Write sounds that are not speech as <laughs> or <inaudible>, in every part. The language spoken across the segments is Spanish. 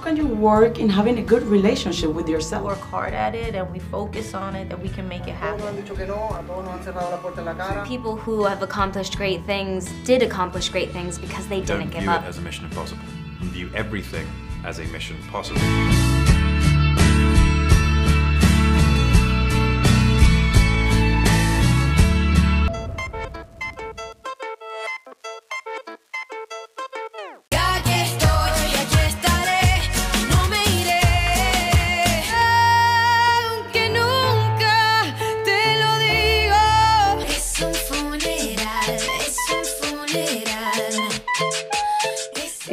can you work in having a good relationship with yourself? Work hard at it and we focus on it that we can make it happen. People who have accomplished great things did accomplish great things because they Don't didn't give view up. it as a mission impossible. View everything as a mission possible.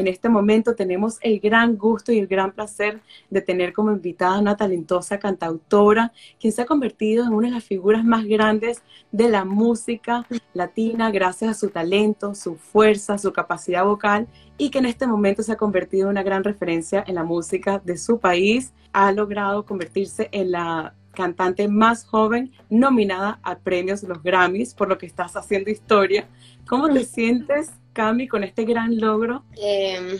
En este momento tenemos el gran gusto y el gran placer de tener como invitada una talentosa cantautora, quien se ha convertido en una de las figuras más grandes de la música latina gracias a su talento, su fuerza, su capacidad vocal y que en este momento se ha convertido en una gran referencia en la música de su país. Ha logrado convertirse en la cantante más joven nominada a premios los Grammys, por lo que estás haciendo historia. ¿Cómo te sientes, Cami, con este gran logro? Eh,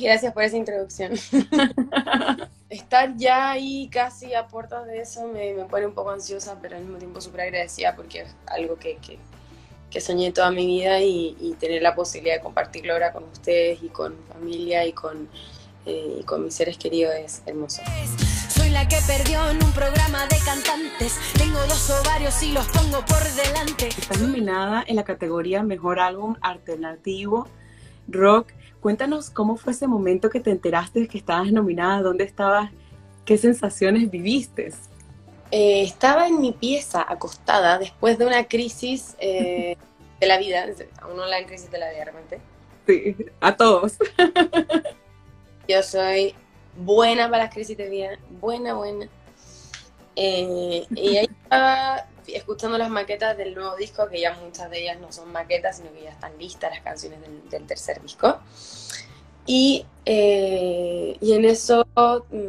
gracias por esa introducción. <laughs> Estar ya ahí casi a puertas de eso me, me pone un poco ansiosa, pero al mismo tiempo súper agradecida porque es algo que, que, que soñé toda mi vida y, y tener la posibilidad de compartirlo ahora con ustedes y con mi familia y con, eh, y con mis seres queridos es hermoso. La que perdió en un programa de cantantes. Tengo dos ovarios y los pongo por delante. Estás nominada en la categoría Mejor Álbum Alternativo Rock. Cuéntanos cómo fue ese momento que te enteraste de que estabas nominada, dónde estabas, qué sensaciones viviste. Eh, estaba en mi pieza acostada después de una crisis eh, <laughs> de la vida, a uno la crisis de la vida realmente. Sí, a todos. Yo soy buena para las crisis de vida, buena, buena. Eh, y ahí estaba escuchando las maquetas del nuevo disco, que ya muchas de ellas no son maquetas, sino que ya están listas las canciones del, del tercer disco. Y, eh, y en eso mm,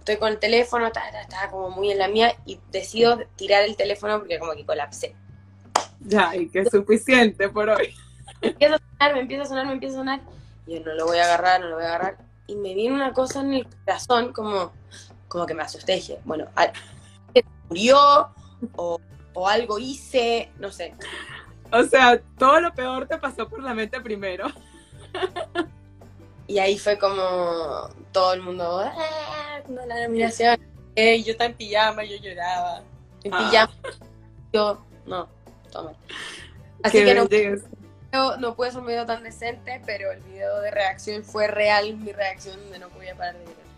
estoy con el teléfono, ta, ta, estaba como muy en la mía y decido tirar el teléfono porque como que colapsé. Ya, y que es suficiente por hoy. empieza a sonar, me empieza a sonar, me empieza a sonar. Y yo no lo voy a agarrar, no lo voy a agarrar. Y me viene una cosa en el corazón, como, como que me asusté. Dije, bueno, murió o, o algo hice, no sé. O sea, todo lo peor te pasó por la mente primero. Y ahí fue como todo el mundo, ¡ah! no, la nominación. Eh, yo estaba en pijama, yo lloraba. En Ah. pijama. Yo, no, toma. Así Qué que no. No, no puede ser un video tan decente, pero el video de reacción fue real, mi reacción de no podía parar de llorar.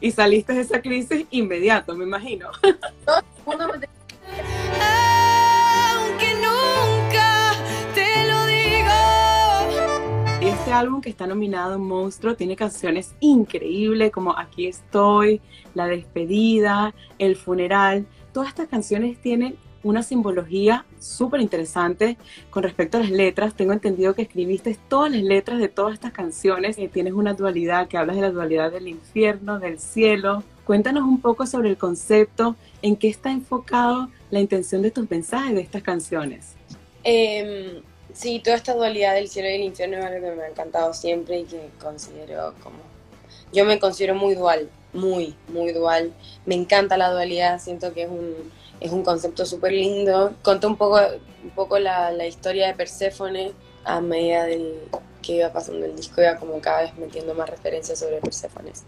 Y saliste de esa crisis inmediato, me imagino. <laughs> Mundo me Aunque nunca te lo digo. Este álbum que está nominado Monstruo tiene canciones increíbles como Aquí estoy, La despedida, El funeral. Todas estas canciones tienen una simbología súper interesante con respecto a las letras. Tengo entendido que escribiste todas las letras de todas estas canciones. y tienes una dualidad, que hablas de la dualidad del infierno, del cielo. Cuéntanos un poco sobre el concepto, en qué está enfocado la intención de tus mensajes de estas canciones. Eh, sí, toda esta dualidad del cielo y el infierno es algo que me ha encantado siempre y que considero como... Yo me considero muy dual, muy, muy dual. Me encanta la dualidad, siento que es un, es un concepto súper lindo. Conté un poco, un poco la, la historia de Perséfone a medida del que iba pasando el disco, iba como cada vez metiendo más referencias sobre Perséfones.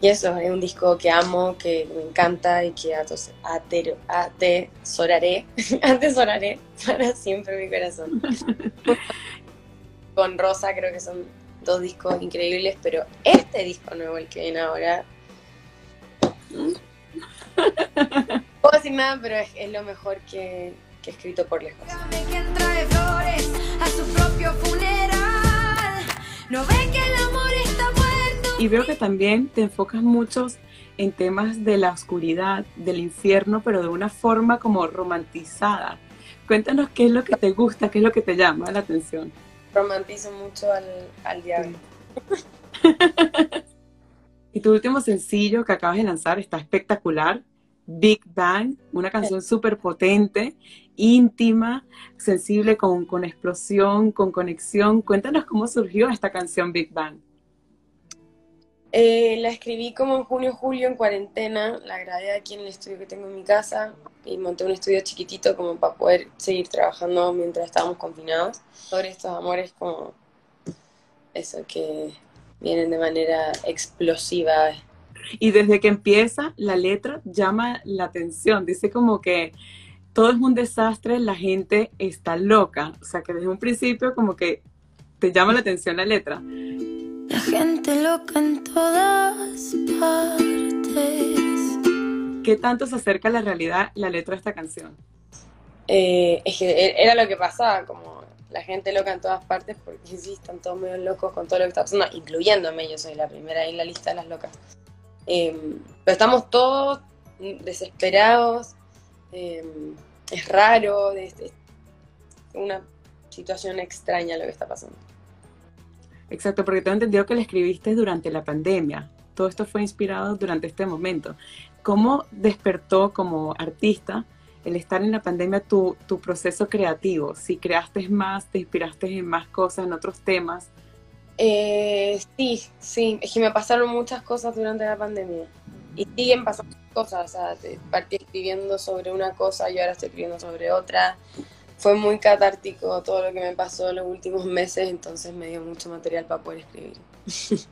Y eso, es un disco que amo, que me encanta y que atero- atesoraré, <laughs> atesoraré para siempre mi corazón. <laughs> Con Rosa creo que son dos discos increíbles, pero este disco nuevo, el que viene ahora, <laughs> decir nada, pero es, es lo mejor que, que he escrito por lejos. Quién trae flores a su propio funeral. No ve que el amor está muerto. Y veo que también te enfocas mucho en temas de la oscuridad, del infierno, pero de una forma como romantizada. Cuéntanos qué es lo que te gusta, qué es lo que te llama la atención. Romantizo mucho al, al diablo. <laughs> Y tu último sencillo que acabas de lanzar está espectacular, Big Bang, una canción súper potente, íntima, sensible, con, con explosión, con conexión. Cuéntanos cómo surgió esta canción Big Bang. Eh, la escribí como en junio, julio, en cuarentena. La grabé aquí en el estudio que tengo en mi casa y monté un estudio chiquitito como para poder seguir trabajando mientras estábamos confinados. Sobre estos amores como eso que vienen de manera explosiva. Y desde que empieza, la letra llama la atención. Dice como que todo es un desastre, la gente está loca. O sea, que desde un principio como que te llama la atención la letra. La gente loca en todas partes. ¿Qué tanto se acerca a la realidad la letra de esta canción? Eh, es que e- era lo que pasaba, como la gente loca en todas partes, porque sí, están todos medio locos con todo lo que está pasando, incluyéndome, yo soy la primera en la lista de las locas. Eh, pero estamos todos desesperados, eh, es raro, es, es una situación extraña lo que está pasando. Exacto, porque tengo entendido que la escribiste durante la pandemia. Todo esto fue inspirado durante este momento. ¿Cómo despertó como artista el estar en la pandemia tu, tu proceso creativo? Si creaste más, te inspiraste en más cosas, en otros temas. Eh, sí, sí, es que me pasaron muchas cosas durante la pandemia. Y siguen pasando cosas, o sea, partí escribiendo sobre una cosa y ahora estoy escribiendo sobre otra. Fue muy catártico todo lo que me pasó en los últimos meses, entonces me dio mucho material para poder escribir. <laughs>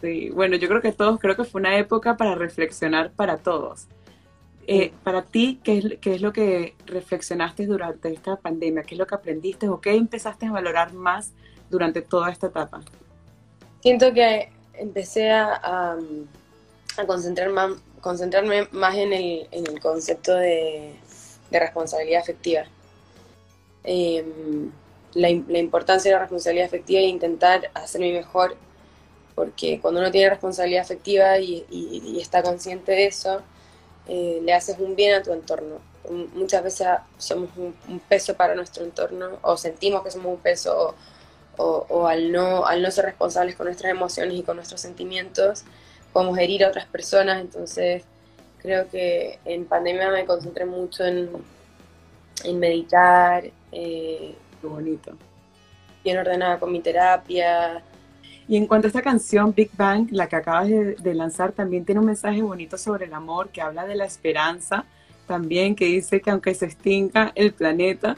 Sí, bueno, yo creo que todos, creo que fue una época para reflexionar para todos. Eh, para ti, ¿qué es, ¿qué es lo que reflexionaste durante esta pandemia? ¿Qué es lo que aprendiste o qué empezaste a valorar más durante toda esta etapa? Siento que empecé a, a, a concentrar más, concentrarme más en el, en el concepto de, de responsabilidad afectiva. Eh, la, la importancia de la responsabilidad afectiva e intentar hacerme mejor, porque cuando uno tiene responsabilidad afectiva y, y- y está consciente de eso, eh, le haces un bien a tu entorno. Muchas veces somos un, un peso para nuestro entorno, o sentimos que somos un peso, o, o, o al, no, al no ser responsables con nuestras emociones y con nuestros sentimientos, podemos herir a otras personas. Entonces, creo que en pandemia me concentré mucho en, en meditar, eh, Qué bonito. bien ordenada con mi terapia. Y en cuanto a esta canción, Big Bang, la que acabas de, de lanzar, también tiene un mensaje bonito sobre el amor, que habla de la esperanza, también que dice que aunque se extinga el planeta,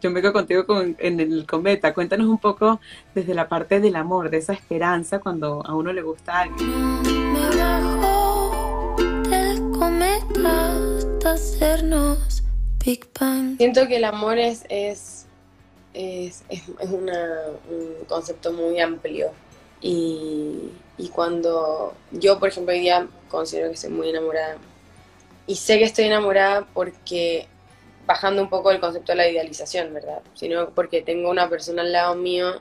yo me quedo contigo con, en el cometa. Cuéntanos un poco desde la parte del amor, de esa esperanza cuando a uno le gusta a alguien. Me bajo del cometa hasta hacernos Big Bang. Siento que el amor es, es, es, es, es una- un concepto muy amplio. Y, y cuando yo, por ejemplo, hoy día considero que estoy muy enamorada. Y sé que estoy enamorada porque, bajando un poco el concepto de la idealización, ¿verdad? Sino porque tengo una persona al lado mío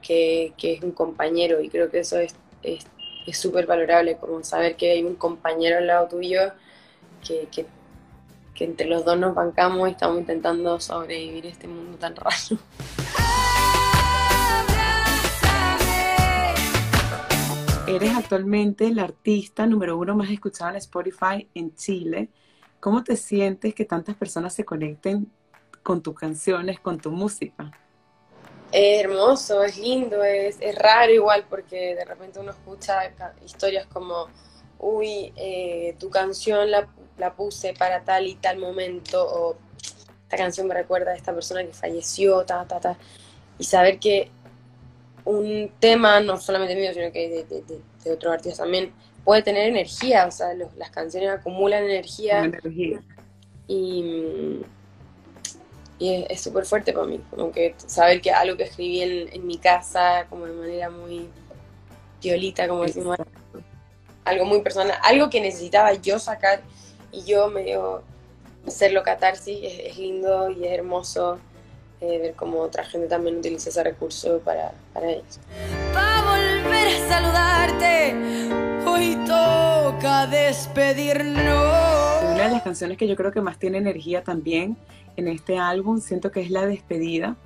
que, que es un compañero y creo que eso es es es súper valorable, como saber que hay un compañero al lado tuyo que, que que entre los dos nos bancamos y estamos intentando sobrevivir este mundo tan raro. Eres actualmente la artista número uno más escuchada en Spotify en Chile. ¿Cómo te sientes que tantas personas se conecten con tus canciones, con tu música? Es hermoso, es lindo, es, es raro igual porque de repente uno escucha historias como, uy, eh, tu canción la, la puse para tal y tal momento o esta canción me recuerda a esta persona que falleció, ta, ta, ta. Y saber que un tema, no solamente mío, sino que de, de, de, de otros artistas también, puede tener energía, o sea, los- las canciones acumulan energía. Energía. y, y es- súper fuerte para mí, como que saber que algo que escribí en, en mi casa, como de manera muy violita, como decimos, algo muy personal, algo que necesitaba yo sacar y yo medio hacerlo catarsis, es, es lindo y es hermoso eh, ver cómo otra gente también utiliza ese recurso para, para ellos. Pa' volver a saludarte, hoy toca despedirnos. Una de las canciones que yo creo que más tiene energía también en este álbum, siento que es La Despedida,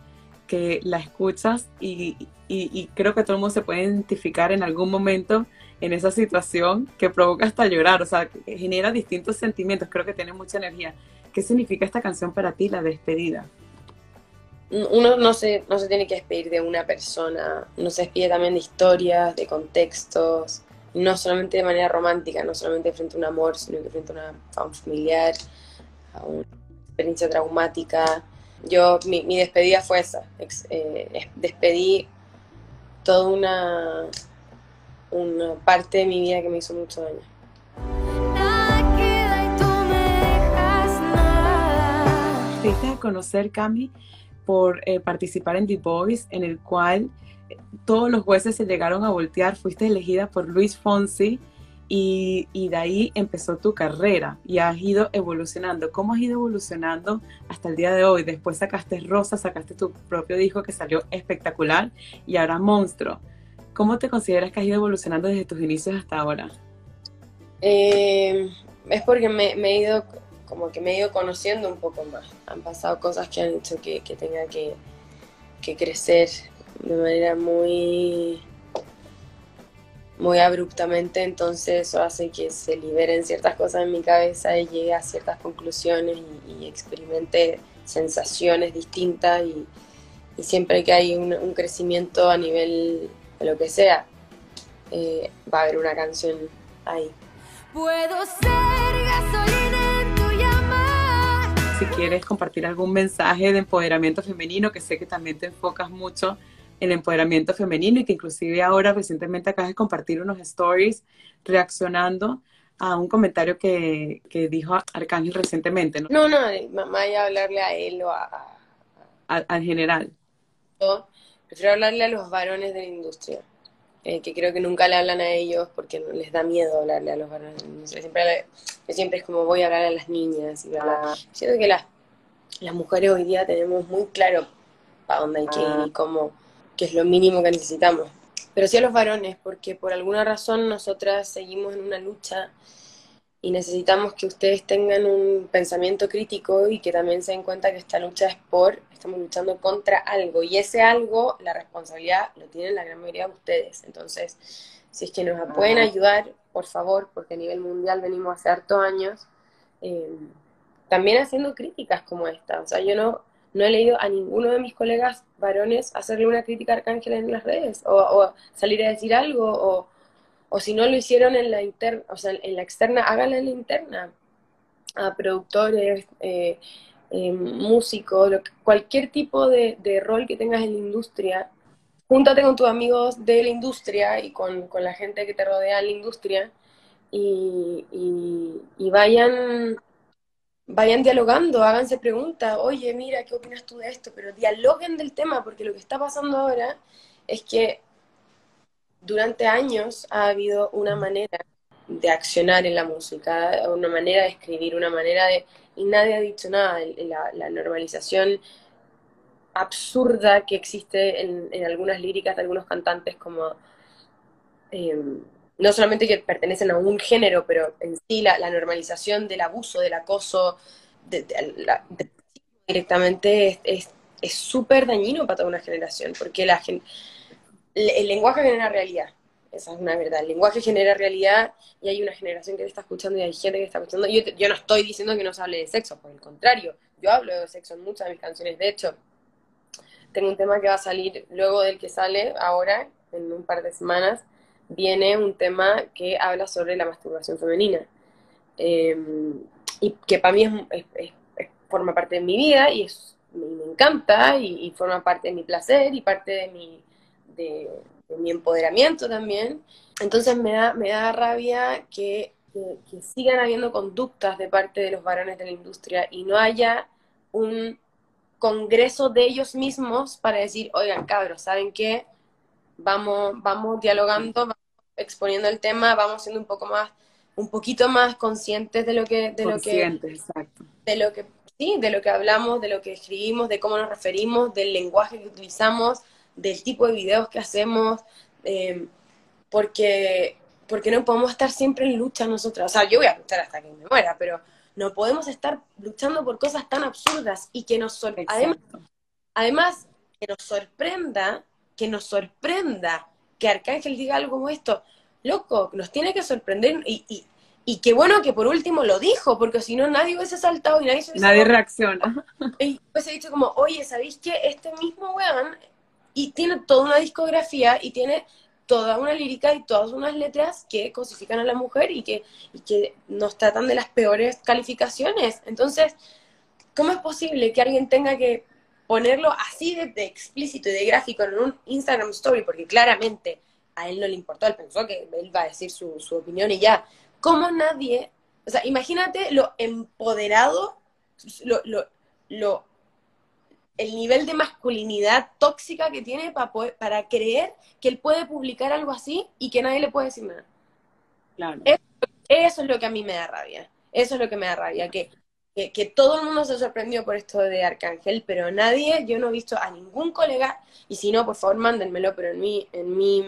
que la escuchas y, y- y creo que todo el mundo se puede identificar en algún momento en esa situación que provoca hasta llorar, o sea, que genera distintos sentimientos, creo que tiene mucha energía. ¿Qué significa esta canción para ti, La Despedida? Uno no se, no se tiene que despedir de una persona, uno se despide también de historias, de contextos, no solamente de manera romántica, no solamente frente a un amor, sino que frente a, una, a un familiar, a una experiencia traumática. Yo, mi, mi despedida fue esa, eh, despedí toda una, una parte de mi vida que me hizo mucho daño. Te diste a conocer, Cami, por eh, participar en The Voice, en el cual todos los jueces se llegaron a voltear. Fuiste elegida por Luis Fonsi y, de ahí empezó tu carrera y has ido evolucionando. ¿Cómo has ido evolucionando hasta el día de hoy? Después sacaste Rosa, sacaste tu propio disco que salió espectacular y ahora Monstruo. ¿Cómo te consideras que has ido evolucionando desde tus inicios hasta ahora? Eh, es porque me, he ido, como que me he ido conociendo un poco más. Han pasado cosas que han hecho que, que tenga que crecer de manera muy, muy abruptamente, entonces eso hace que se liberen ciertas cosas en mi cabeza y llegue a ciertas conclusiones y, y experimente sensaciones distintas y, y siempre que hay un, un crecimiento a nivel de lo que sea, eh, va a haber una canción ahí. Puedo ser gasolina en tu llamar. si quieres compartir algún mensaje de empoderamiento femenino, que sé que también te enfocas mucho en empoderamiento femenino y que inclusive ahora recientemente acabas de compartir unos stories reaccionando a un comentario que, que dijo Arcángel recientemente, ¿no? No, no, mamá ya hablarle a él o a, Al, al general. yo prefiero hablarle a los varones de la industria, eh, que creo que nunca le hablan a ellos porque no les da miedo hablarle a los varones de la industria. Siempre, es como voy a hablar a las niñas y bla. Siento que las, las mujeres hoy día tenemos muy claro para dónde hay que ir y cómo, que es lo mínimo que necesitamos. Pero sí a los varones, porque por alguna razón nosotras seguimos en una lucha y necesitamos que ustedes tengan un pensamiento crítico y que también se den cuenta que esta lucha es por, estamos luchando contra algo y ese algo, la responsabilidad lo tienen la gran mayoría de ustedes. Entonces, si es que nos pueden ayudar, por favor, porque a nivel mundial venimos hace hartos años, eh, también haciendo críticas como esta. O sea, yo no, no he leído a ninguno de mis colegas varones hacerle una crítica a Arcángel en las redes o, salir a decir algo o, o si no lo hicieron en la interna, o sea, en la externa, háganla en la interna. A productores, eh, eh, músicos, cualquier tipo de, rol que tengas en la industria, júntate con tus amigos de la industria y con, con la gente que te rodea en la industria y- y vayan, vayan dialogando, háganse preguntas, oye, mira, ¿qué opinas tú de esto? Pero dialoguen del tema, porque lo que está pasando ahora es que durante años ha habido una manera de accionar en la música, una manera de escribir, una manera de... Y nadie ha dicho nada, la, la normalización absurda que existe en, en algunas líricas de algunos cantantes como... eh, no solamente que pertenecen a un género, pero en sí la, normalización del abuso, del acoso, directamente es- es es súper dañino para toda una generación, porque la el, lenguaje genera realidad, esa es una verdad, el lenguaje genera realidad y hay una generación que te está escuchando y hay gente que está escuchando. Yo, yo no estoy diciendo que no se hable de sexo, por el contrario, yo hablo de sexo en muchas de mis canciones, de hecho, tengo un tema que va a salir luego del que sale ahora, en un par de semanas, viene un tema que habla sobre la masturbación femenina. Eh, y que para mí es, forma parte de mi vida y, es, me encanta y, forma parte de mi placer y parte de mi, de, mi empoderamiento también. Entonces me da, me da rabia que- que sigan habiendo conductas de parte de los varones de la industria y no haya un congreso de ellos mismos para decir, oigan, cabros, ¿saben qué? Vamos, vamos dialogando, vamos exponiendo el tema, vamos siendo un poco más, un poquito más conscientes de lo que, de lo que, exacto. de lo que, sí, de lo que hablamos, de lo que escribimos, de cómo nos referimos, del lenguaje que utilizamos, del tipo de videos que hacemos, eh, porque, porque no podemos estar siempre en lucha nosotras. O sea, yo voy a luchar hasta que me muera, pero no podemos estar luchando por cosas tan absurdas y que nos sor- además, además que nos sorprenda, que nos sorprenda que Arcángel diga algo como esto. Loco, nos tiene que sorprender y, y, y qué bueno que por último lo dijo, porque si no nadie hubiese saltado y nadie se hubiese Nadie reacciona. y he dicho como, oye, ¿sabéis que este mismo weón y tiene toda una discografía y tiene toda una lírica y todas unas letras que cosifican a la mujer y que, y que nos tratan de las peores calificaciones. Entonces, ¿cómo es posible que alguien tenga que ponerlo así de, de explícito y de gráfico en un Instagram Story? Porque claramente a él no le importó, él pensó que él va a decir su, su opinión y ya. ¿Cómo nadie, o sea, imagínate lo empoderado, lo, lo, lo el nivel de masculinidad tóxica que tiene para, poder, para creer que él puede publicar algo así y que nadie le puede decir nada. Claro. Eso, eso es lo que a mí me da rabia. Eso es lo que me da rabia, que, que, que todo el mundo se sorprendió por esto de Arcángel, pero nadie, yo no he visto a ningún colega, y si no, por favor, mándenmelo, pero en mi, en mi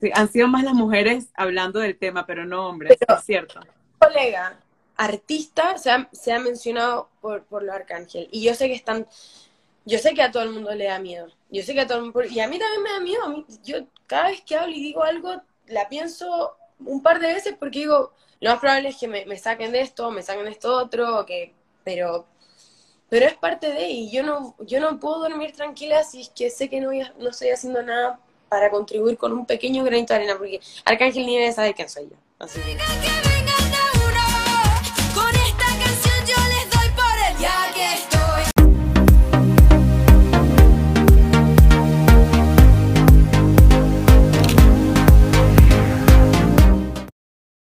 Sí, han sido más las mujeres hablando del tema, pero no hombres, Pero- es cierto. colega artista se ha, se ha mencionado por, por lo Arcángel. Y yo sé que están, yo sé que a todo el mundo le da miedo. Yo sé que a todo el mundo, y a mí también me da miedo. A mí, yo cada vez que hablo y digo algo, la pienso un par de veces porque digo, lo más probable es que me, me saquen de esto, me saquen de esto otro, que, pero, pero es parte de, y yo no, yo no puedo dormir tranquila si es que sé que no, no estoy haciendo nada para contribuir con un pequeño granito de arena, porque Arcángel ni debe saber quién soy yo. Así que...